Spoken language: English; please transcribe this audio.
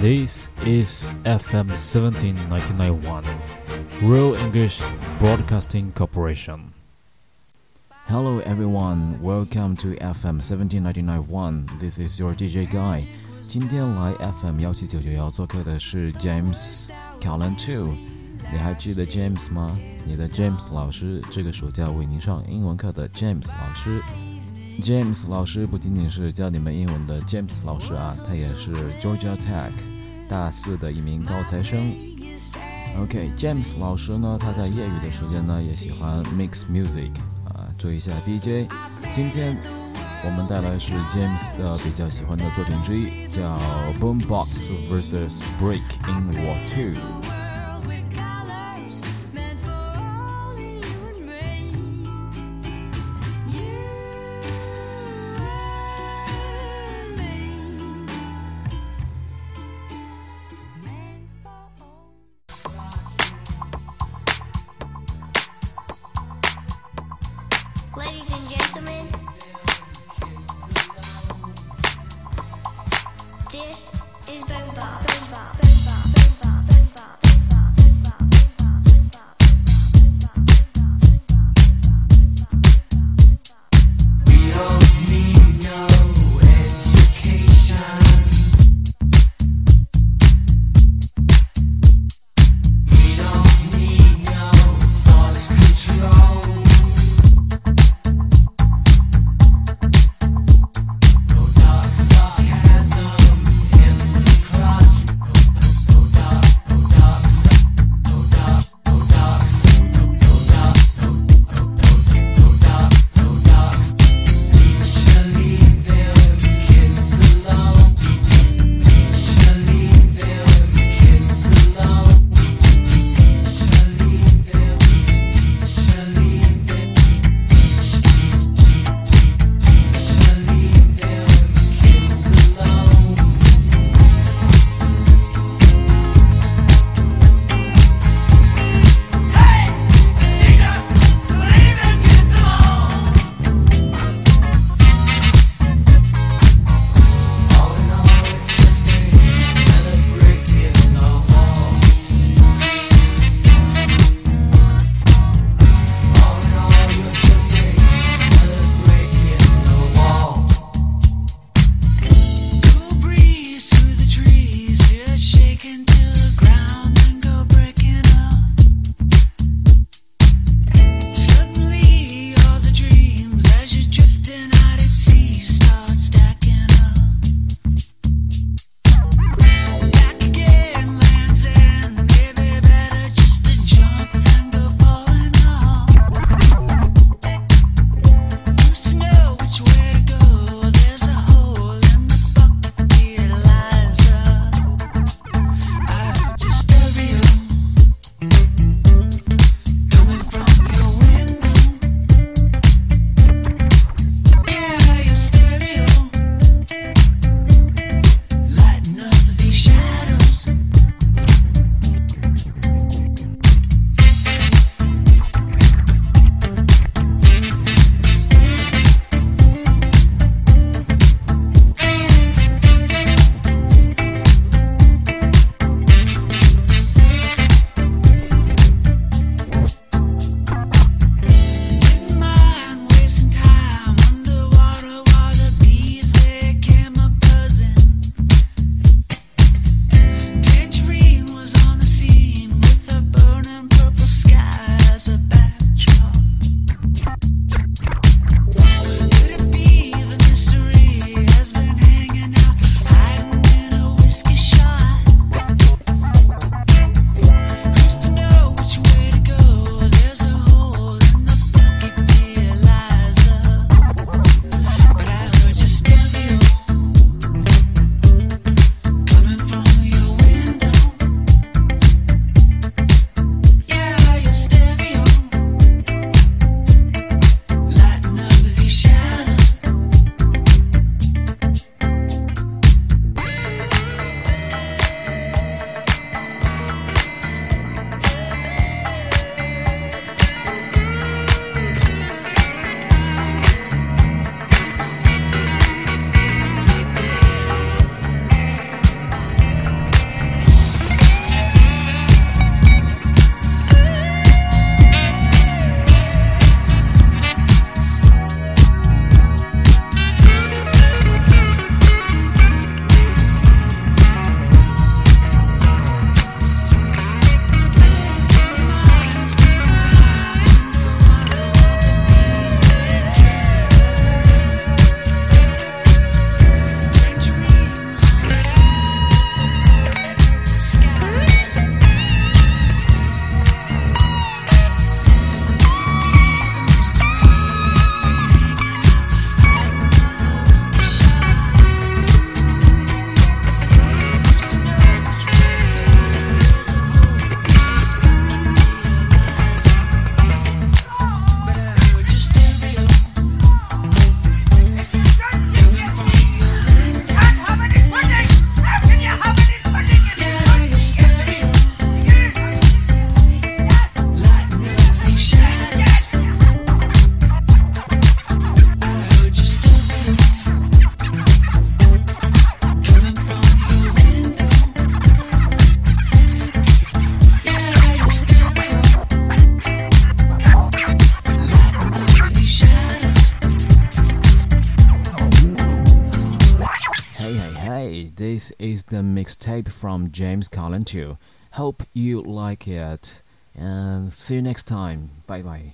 This is FM 17991, Real English Broadcasting Corporation. Hello everyone, welcome to FM 17991. This is your DJ Guy. 今天来 FM 幺七九九幺做客的是 James Callan Two。你还记得 James 吗？你的 James 老师，这个暑假为您上英文课的 James 老师。 James 老师不仅仅是教你们英文的 James 老师啊，他也是 Georgia Tech 大四的一名高材生。OK，James 老师呢，他在业余的时间呢，也喜欢 mix music 啊，做一下 DJ。今天我们带来是 James 的比较喜欢的作品之一，叫 Boombox vs Break in War Two。is boom bop, boom bop, boom. Hey, this is the mixtape from James Colin too. Hope you like it. And see you next time. Bye bye.